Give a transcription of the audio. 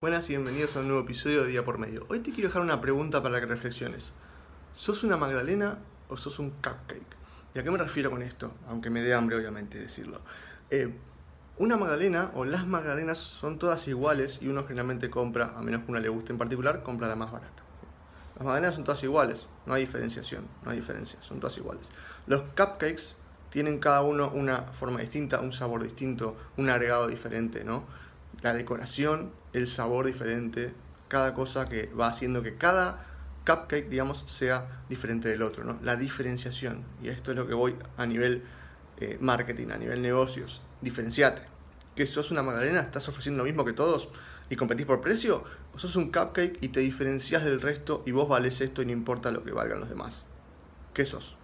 Buenas y bienvenidos a un nuevo episodio de Día por Medio. Hoy te quiero dejar una pregunta para que reflexiones. ¿Sos una magdalena o sos un cupcake? ¿Y a qué me refiero con esto? Aunque me dé hambre, obviamente, decirlo. Eh, una magdalena o las magdalenas son todas iguales y uno generalmente compra, a menos que una le guste en particular, compra la más barata. Las magdalenas son todas iguales, no hay diferenciación, no hay diferencia, son todas iguales. Los cupcakes tienen cada uno una forma distinta, un sabor distinto, un agregado diferente, ¿no? La decoración, el sabor diferente, cada cosa que va haciendo que cada cupcake, digamos, sea diferente del otro, ¿no? La diferenciación. Y esto es lo que voy a nivel eh, marketing, a nivel negocios. Diferenciate. Que sos una magdalena, estás ofreciendo lo mismo que todos y competís por precio, o sos un cupcake y te diferencias del resto y vos vales esto y no importa lo que valgan los demás. ¿Qué sos?